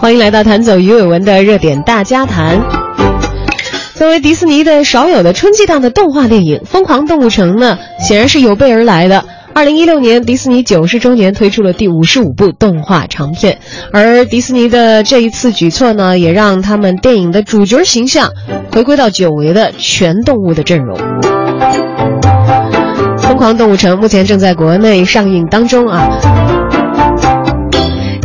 欢迎来到弹走鱼尾纹的热点大家谈。作为迪士尼的少有的春季档的动画电影，《疯狂动物城》呢，显然是有备而来的。二零一六年，迪士尼九十周年推出了第五十五部动画长片，而迪士尼的这一次举措呢，也让他们电影的主角形象回归到久违的全动物的阵容。《疯狂动物城》目前正在国内上映当中啊。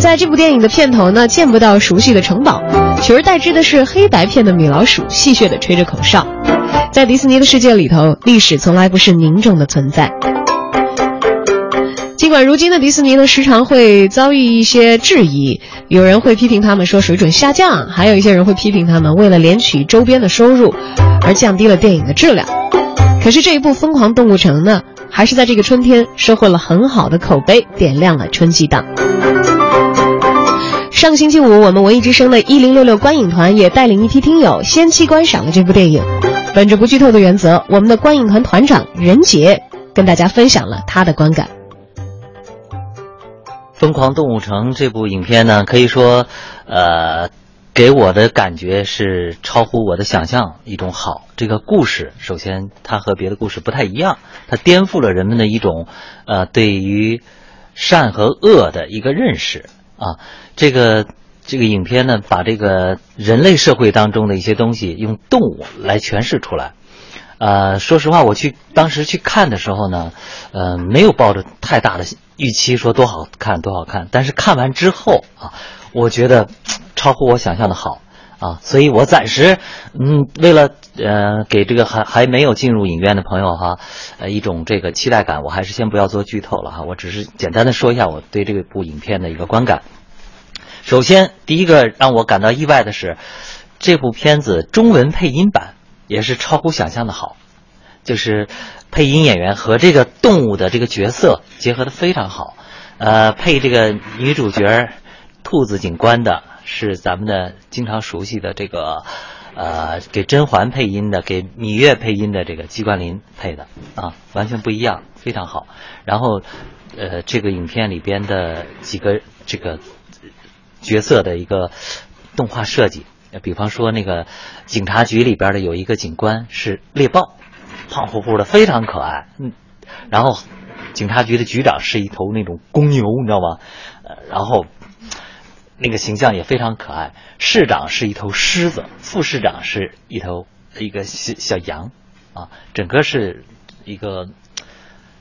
在这部电影的片头呢，见不到熟悉的城堡，取而代之的是黑白片的米老鼠戏谑地吹着口哨。在迪士尼的世界里头，历史从来不是凝重的存在。尽管如今的迪士尼呢，时常会遭遇一些质疑，有人会批评他们说水准下降，还有一些人会批评他们为了敛取周边的收入而降低了电影的质量。可是这一部《疯狂动物城》呢，还是在这个春天收获了很好的口碑，点亮了春季档。上个星期五，我们文艺之声的一零六六观影团也带领一批听友先期观赏了这部电影。本着不剧透的原则，我们的观影团团长任杰跟大家分享了他的观感。《疯狂动物城》这部影片呢，可以说，呃，给我的感觉是超乎我的想象一种好。这个故事，首先它和别的故事不太一样，它颠覆了人们的一种，呃，对于善和恶的一个认识。啊，这个这个影片呢，把这个人类社会当中的一些东西用动物来诠释出来。呃，说实话，我去当时去看的时候呢，呃，没有抱着太大的预期，说多好看多好看。但是看完之后啊，我觉得超乎我想象的好啊，所以我暂时嗯，为了呃给这个还还没有进入影院的朋友哈，呃一种这个期待感，我还是先不要做剧透了哈，我只是简单的说一下我对这部影片的一个观感。首先，第一个让我感到意外的是，这部片子中文配音版也是超乎想象的好，就是配音演员和这个动物的这个角色结合的非常好。呃，配这个女主角兔子警官的是咱们的经常熟悉的这个，呃，给甄嬛配音的，给芈月配音的这个季冠霖配的啊，完全不一样，非常好。然后，呃，这个影片里边的几个这个。角色的一个动画设计，比方说那个警察局里边的有一个警官是猎豹，胖乎乎的，非常可爱。嗯，然后警察局的局长是一头那种公牛，你知道吗？呃，然后那个形象也非常可爱。市长是一头狮子，副市长是一头一个小小羊，啊，整个是一个。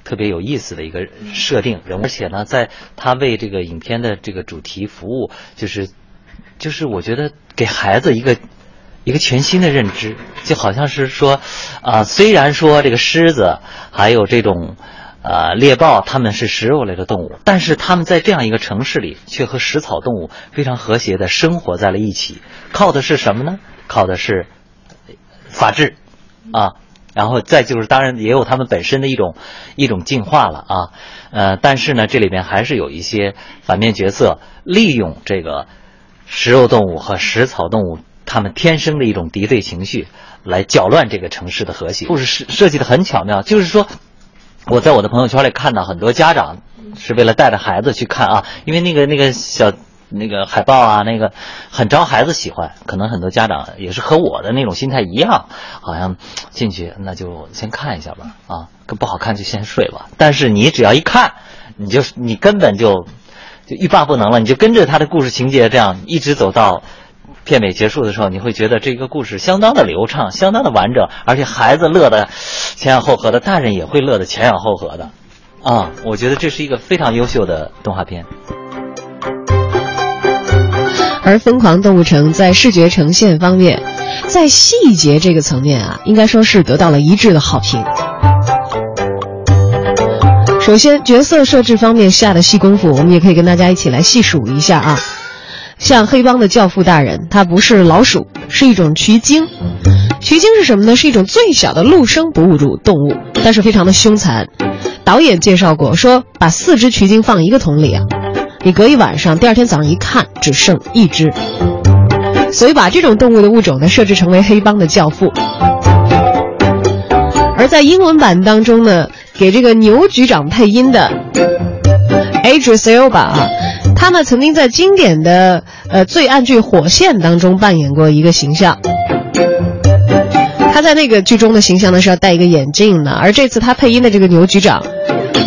特别有意思的一个设定，而且呢，在他为这个影片的这个主题服务，就是，就是我觉得给孩子一个一个全新的认知，就好像是说，啊，虽然说这个狮子还有这种，呃，猎豹，它们是食肉类的动物，但是它们在这样一个城市里，却和食草动物非常和谐的生活在了一起，靠的是什么呢？靠的是法治，啊。然后再就是，当然也有它们本身的一种一种进化了啊，呃，但是呢，这里边还是有一些反面角色利用这个食肉动物和食草动物它们天生的一种敌对情绪，来搅乱这个城市的和谐。故事设设计的很巧妙，就是说，我在我的朋友圈里看到很多家长是为了带着孩子去看啊，因为那个那个小。那个海报啊，那个很招孩子喜欢，可能很多家长也是和我的那种心态一样，好像进去那就先看一下吧，啊，不好看就先睡吧。但是你只要一看，你就你根本就就欲罢不能了，你就跟着他的故事情节这样一直走到片尾结束的时候，你会觉得这个故事相当的流畅，相当的完整，而且孩子乐的前仰后合的，大人也会乐的前仰后合的，啊，我觉得这是一个非常优秀的动画片。而《疯狂动物城》在视觉呈现方面，在细节这个层面啊，应该说是得到了一致的好评。首先，角色设置方面下的细功夫，我们也可以跟大家一起来细数一下啊。像黑帮的教父大人，他不是老鼠，是一种渠鲸。渠鲸是什么呢？是一种最小的陆生哺乳动物，但是非常的凶残。导演介绍过，说把四只渠鲸放一个桶里啊。你隔一晚上，第二天早上一看，只剩一只，所以把这种动物的物种呢设置成为黑帮的教父。而在英文版当中呢，给这个牛局长配音的，Adri Silva 啊，他呢曾经在经典的呃罪案剧《火线》当中扮演过一个形象。他在那个剧中的形象呢是要戴一个眼镜的，而这次他配音的这个牛局长，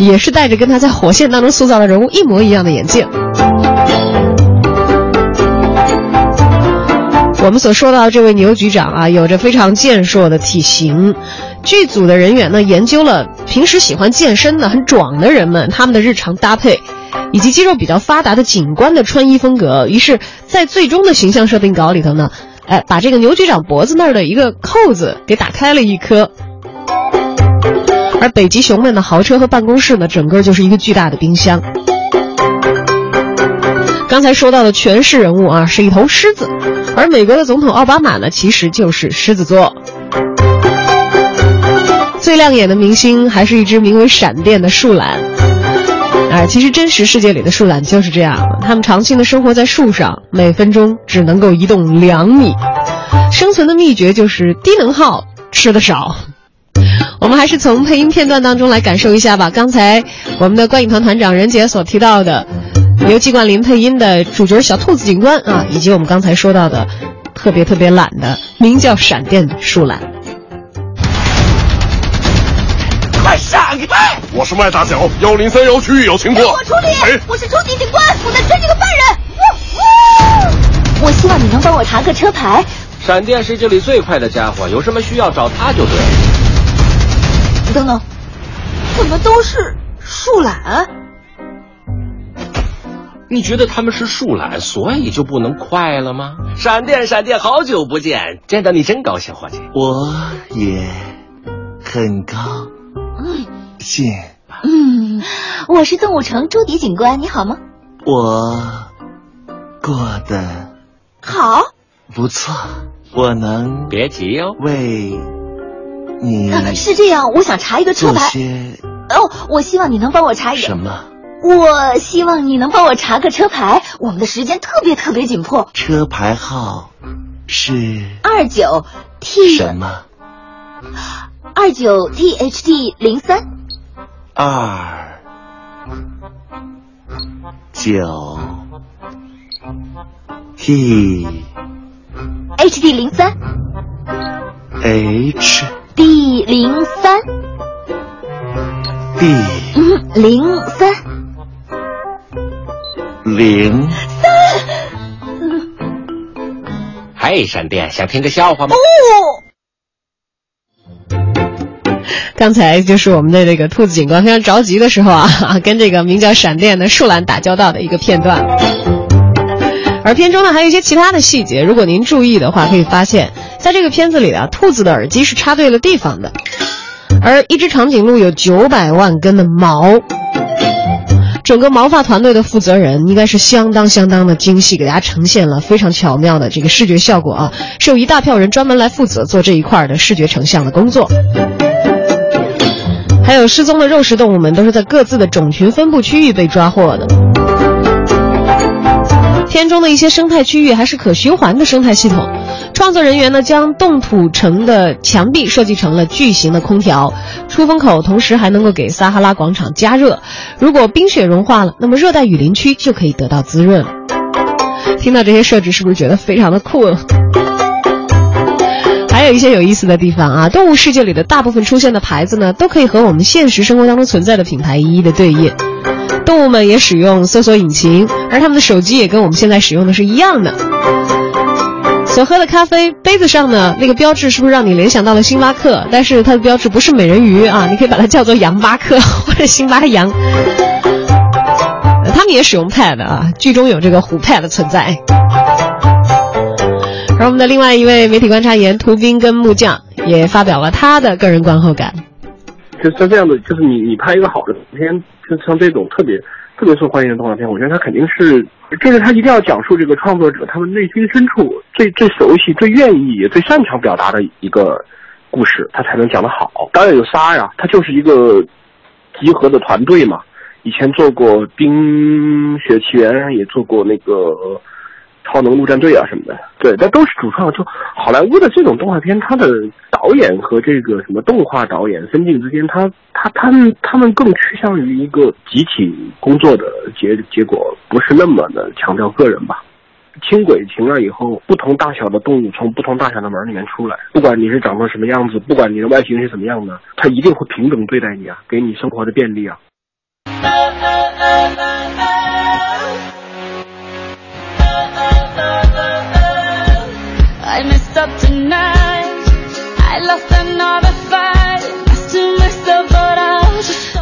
也是戴着跟他在《火线》当中塑造的人物一模一样的眼镜。我们所说到这位牛局长啊，有着非常健硕的体型。剧组的人员呢，研究了平时喜欢健身的、很壮的人们他们的日常搭配，以及肌肉比较发达的警官的穿衣风格。于是，在最终的形象设定稿里头呢，哎，把这个牛局长脖子那儿的一个扣子给打开了一颗。而北极熊们的豪车和办公室呢，整个就是一个巨大的冰箱。刚才说到的全是人物啊，是一头狮子。而美国的总统奥巴马呢，其实就是狮子座。最亮眼的明星还是一只名为闪电的树懒。哎，其实真实世界里的树懒就是这样，它们长期的生活在树上，每分钟只能够移动两米。生存的秘诀就是低能耗，吃的少。我们还是从配音片段当中来感受一下吧。刚才我们的观影团团长任杰所提到的。由季冠霖配音的主角小兔子警官啊，以及我们刚才说到的特别特别懒的名叫闪电树懒。我是麦大脚，幺零三幺区域有情况。我处理。我是初级警官，我在追这个犯人。我希望你能帮我查个车牌。闪电是这里最快的家伙，有什么需要找他就对了。等等，怎么都是树懒？你觉得他们是树懒，所以就不能快了吗？闪电，闪电，好久不见，见到你真高兴，伙计。我也很高兴。嗯，我是动物城朱迪警官，你好吗？我过得好，不错。我能别急哦，为你 是这样，我想查一个车牌。哦，我希望你能帮我查一个什么？我希望你能帮我查个车牌，我们的时间特别特别紧迫。车牌号是二九 T 什么？二九 T H T 零三。二九 T H D 零三。H D 零三。D 嗯零三。零三，嘿，闪电，想听个笑话吗？刚才就是我们的那个兔子警官非常着急的时候啊，跟这个名叫闪电的树懒打交道的一个片段。而片中呢，还有一些其他的细节，如果您注意的话，可以发现，在这个片子里啊，兔子的耳机是插对了地方的，而一只长颈鹿有九百万根的毛。整个毛发团队的负责人应该是相当相当的精细，给大家呈现了非常巧妙的这个视觉效果啊！是有一大票人专门来负责做这一块的视觉成像的工作。还有失踪的肉食动物们都是在各自的种群分布区域被抓获的。片中的一些生态区域还是可循环的生态系统。创作人员呢，将冻土城的墙壁设计成了巨型的空调出风口，同时还能够给撒哈拉广场加热。如果冰雪融化了，那么热带雨林区就可以得到滋润了。听到这些设置，是不是觉得非常的酷？还有一些有意思的地方啊！动物世界里的大部分出现的牌子呢，都可以和我们现实生活当中存在的品牌一一的对应。动物们也使用搜索引擎，而他们的手机也跟我们现在使用的是一样的。所喝的咖啡杯子上呢，那个标志是不是让你联想到了星巴克？但是它的标志不是美人鱼啊，你可以把它叫做杨巴克 或者星巴羊。他们也使用 Pad 啊，剧中有这个虎 Pad 存在。而我们的另外一位媒体观察员涂斌跟木匠也发表了他的个人观后感。就像这样的，就是你你拍一个好的片，就像这种特别。特别受欢迎的动画片，我觉得他肯定是，就是他一定要讲述这个创作者他们内心深处最最熟悉、最愿意、也最擅长表达的一个故事，他才能讲得好。当然有仨呀，他就是一个集合的团队嘛。以前做过《冰雪奇缘》，也做过那个。超能陆战队啊什么的，对，但都是主创。就好莱坞的这种动画片，它的导演和这个什么动画导演分镜之间，他他他们他们更趋向于一个集体工作的结结果，不是那么的强调个人吧。轻轨停了以后，不同大小的动物从不同大小的门里面出来，不管你是长成什么样子，不管你的外形是怎么样的，它一定会平等对待你啊，给你生活的便利啊。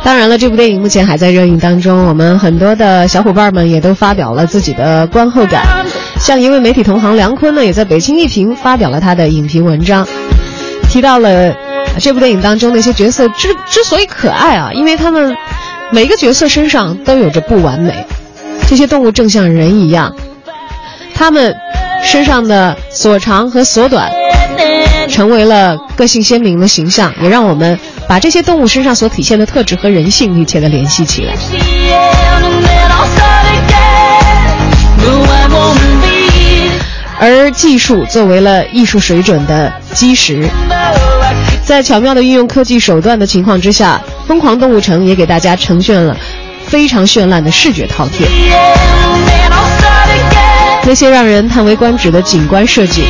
当然了，这部电影目前还在热映当中，我们很多的小伙伴们也都发表了自己的观后感。像一位媒体同行梁坤呢，也在北京一评发表了他的影评文章，提到了这部电影当中那些角色之之所以可爱啊，因为他们每个角色身上都有着不完美。这些动物正像人一样，他们身上的所长和所短，成为了个性鲜明的形象，也让我们把这些动物身上所体现的特质和人性密切的联系起来。而技术作为了艺术水准的基石，在巧妙的运用科技手段的情况之下，《疯狂动物城》也给大家呈现了非常绚烂的视觉饕餮。那些让人叹为观止的景观设计，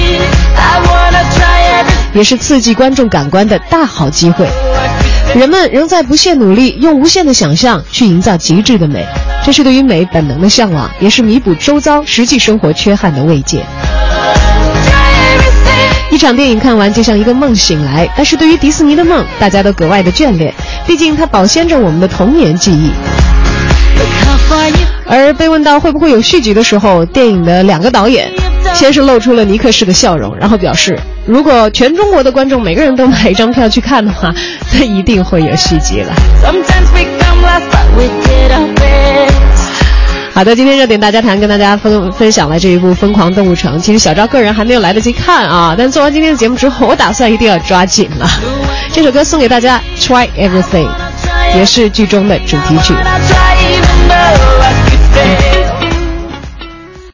也是刺激观众感官的大好机会。人们仍在不懈努力，用无限的想象去营造极致的美，这是对于美本能的向往，也是弥补周遭实际生活缺憾的慰藉。一场电影看完就像一个梦醒来，但是对于迪士尼的梦，大家都格外的眷恋，毕竟它保鲜着我们的童年记忆。而被问到会不会有续集的时候，电影的两个导演先是露出了尼克式的笑容，然后表示，如果全中国的观众每个人都买一张票去看的话，那一定会有续集了。好的，今天热点大家谈跟大家分分享了这一部《疯狂动物城》。其实小赵个人还没有来得及看啊，但做完今天的节目之后，我打算一定要抓紧了。这首歌送给大家，《Try Everything》，也是剧中的主题曲。